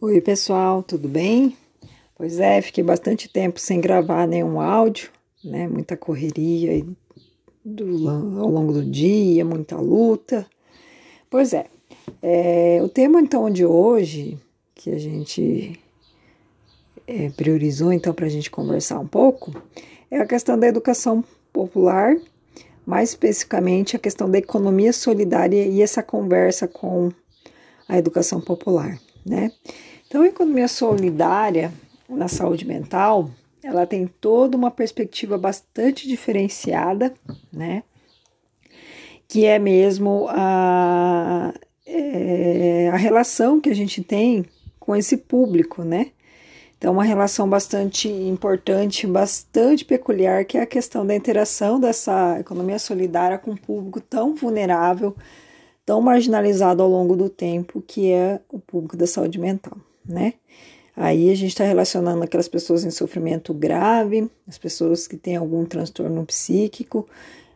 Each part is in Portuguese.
Oi, pessoal, tudo bem? Pois é, fiquei bastante tempo sem gravar nenhum áudio, né? Muita correria do, ao longo do dia, muita luta. Pois é, é o tema então de hoje, que a gente é, priorizou então para a gente conversar um pouco, é a questão da educação popular, mais especificamente a questão da economia solidária e essa conversa com a educação popular, né? Então, a economia solidária na saúde mental, ela tem toda uma perspectiva bastante diferenciada, né? Que é mesmo a, é, a relação que a gente tem com esse público, né? Então, uma relação bastante importante, bastante peculiar, que é a questão da interação dessa economia solidária com um público tão vulnerável, tão marginalizado ao longo do tempo, que é o público da saúde mental né? Aí a gente está relacionando aquelas pessoas em sofrimento grave, as pessoas que têm algum transtorno psíquico,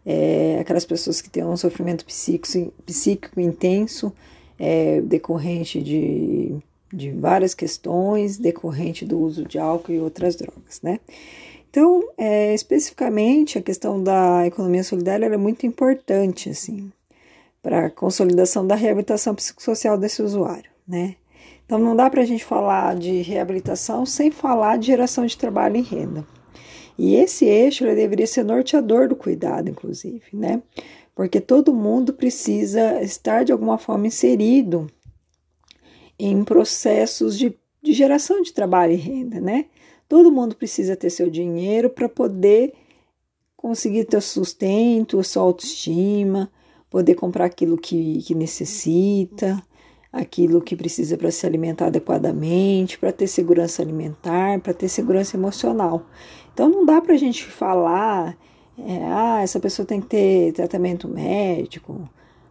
é, aquelas pessoas que têm um sofrimento psíquico, psíquico intenso, é, decorrente de, de várias questões, decorrente do uso de álcool e outras drogas, né? Então, é, especificamente, a questão da economia solidária é muito importante, assim, para a consolidação da reabilitação psicossocial desse usuário, né? Então, não dá para a gente falar de reabilitação sem falar de geração de trabalho e renda. E esse eixo deveria ser norteador do cuidado, inclusive, né? Porque todo mundo precisa estar de alguma forma inserido em processos de, de geração de trabalho e renda, né? Todo mundo precisa ter seu dinheiro para poder conseguir ter sustento, sua autoestima, poder comprar aquilo que, que necessita, aquilo que precisa para se alimentar adequadamente, para ter segurança alimentar, para ter segurança emocional. Então não dá para a gente falar, é, ah, essa pessoa tem que ter tratamento médico,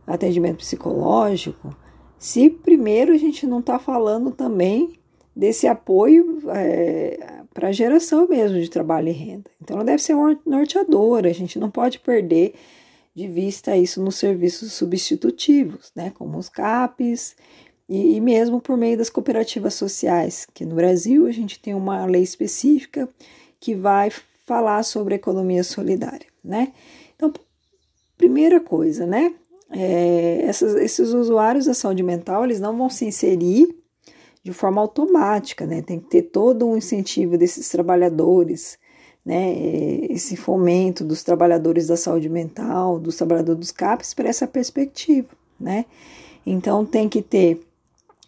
atendimento psicológico, se primeiro a gente não está falando também desse apoio é, para a geração mesmo de trabalho e renda. Então ela deve ser norteadora, a gente não pode perder de vista isso nos serviços substitutivos, né, como os CAPs e, e mesmo por meio das cooperativas sociais, que no Brasil a gente tem uma lei específica que vai falar sobre economia solidária, né? Então, primeira coisa, né? É, essas, esses usuários da saúde mental, eles não vão se inserir de forma automática, né? Tem que ter todo um incentivo desses trabalhadores né, esse fomento dos trabalhadores da saúde mental, dos trabalhadores dos CAPs para essa perspectiva, né? Então tem que ter,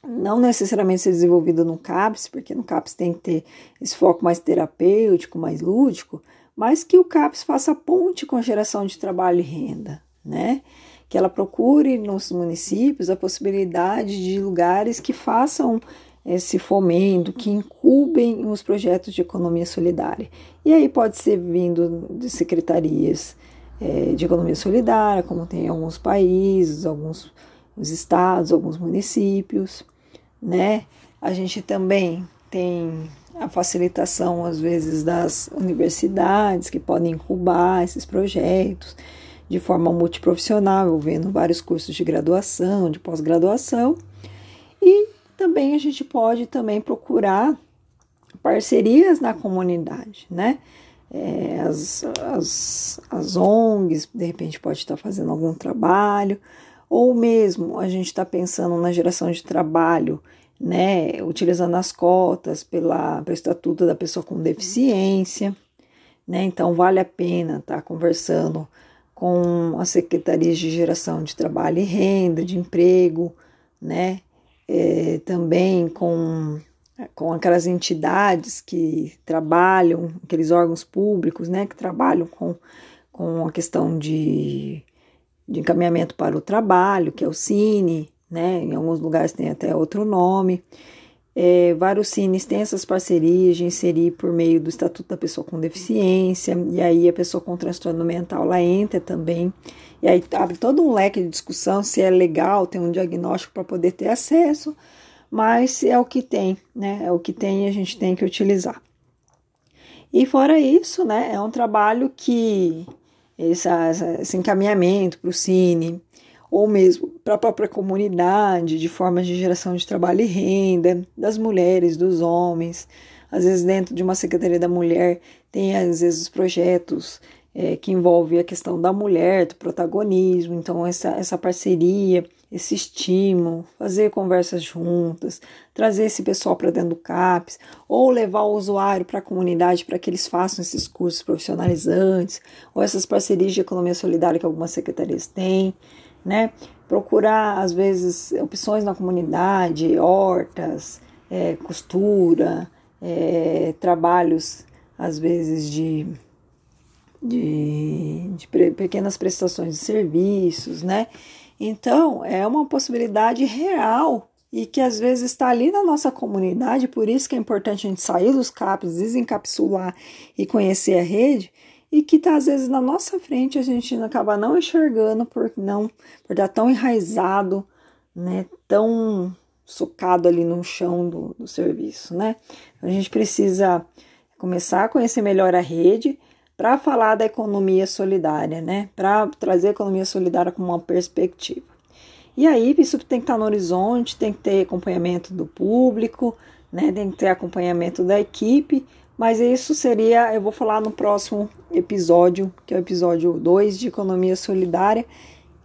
não necessariamente ser desenvolvido no CAPS, porque no CAPS tem que ter esse foco mais terapêutico, mais lúdico, mas que o CAPS faça ponte com a geração de trabalho e renda, né? Que ela procure nos municípios a possibilidade de lugares que façam esse fomento, que incubem os projetos de economia solidária. E aí pode ser vindo de secretarias é, de economia solidária, como tem em alguns países, alguns estados, alguns municípios, né? A gente também tem a facilitação, às vezes, das universidades que podem incubar esses projetos de forma multiprofissional, envolvendo vários cursos de graduação, de pós-graduação, também a gente pode também procurar parcerias na comunidade, né? É, as, as, as ONGs, de repente, pode estar fazendo algum trabalho, ou mesmo a gente está pensando na geração de trabalho, né? Utilizando as cotas pela, pelo Estatuto da Pessoa com Deficiência, né? Então, vale a pena estar tá conversando com as secretarias de geração de trabalho e renda, de emprego, né? É, também com, com aquelas entidades que trabalham, aqueles órgãos públicos, né, que trabalham com, com a questão de, de encaminhamento para o trabalho, que é o Cine, né, em alguns lugares tem até outro nome. É, vários cines têm essas parcerias de inserir por meio do Estatuto da Pessoa com Deficiência, e aí a pessoa com transtorno mental lá entra também, e aí abre todo um leque de discussão se é legal ter um diagnóstico para poder ter acesso, mas é o que tem, né? É o que tem e a gente tem que utilizar. E fora isso, né, é um trabalho que esse, esse encaminhamento para o Cine, ou mesmo para a própria comunidade, de formas de geração de trabalho e renda, das mulheres, dos homens. Às vezes, dentro de uma Secretaria da Mulher, tem às vezes projetos é, que envolvem a questão da mulher, do protagonismo, então essa, essa parceria, esse estímulo, fazer conversas juntas, trazer esse pessoal para dentro do CAPES, ou levar o usuário para a comunidade para que eles façam esses cursos profissionalizantes, ou essas parcerias de economia solidária que algumas secretarias têm né? Procurar, às vezes, opções na comunidade, hortas, é, costura, é, trabalhos, às vezes, de, de, de pequenas prestações de serviços, né? Então, é uma possibilidade real e que às vezes está ali na nossa comunidade, por isso que é importante a gente sair dos CAPs, desencapsular e conhecer a rede, e que tá às vezes na nossa frente a gente acaba não enxergando por não por estar tão enraizado, né, tão socado ali no chão do, do serviço, né? A gente precisa começar a conhecer melhor a rede para falar da economia solidária, né? Para trazer a economia solidária como uma perspectiva. E aí, isso tem que estar tá no horizonte, tem que ter acompanhamento do público, né? Tem que ter acompanhamento da equipe mas isso seria, eu vou falar no próximo episódio, que é o episódio 2 de Economia Solidária,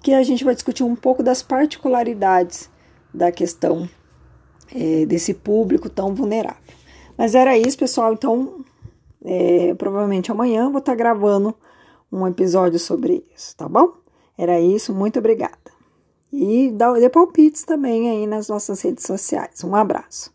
que a gente vai discutir um pouco das particularidades da questão é, desse público tão vulnerável. Mas era isso, pessoal. Então, é, provavelmente amanhã vou estar gravando um episódio sobre isso, tá bom? Era isso, muito obrigada. E dê palpites também aí nas nossas redes sociais. Um abraço.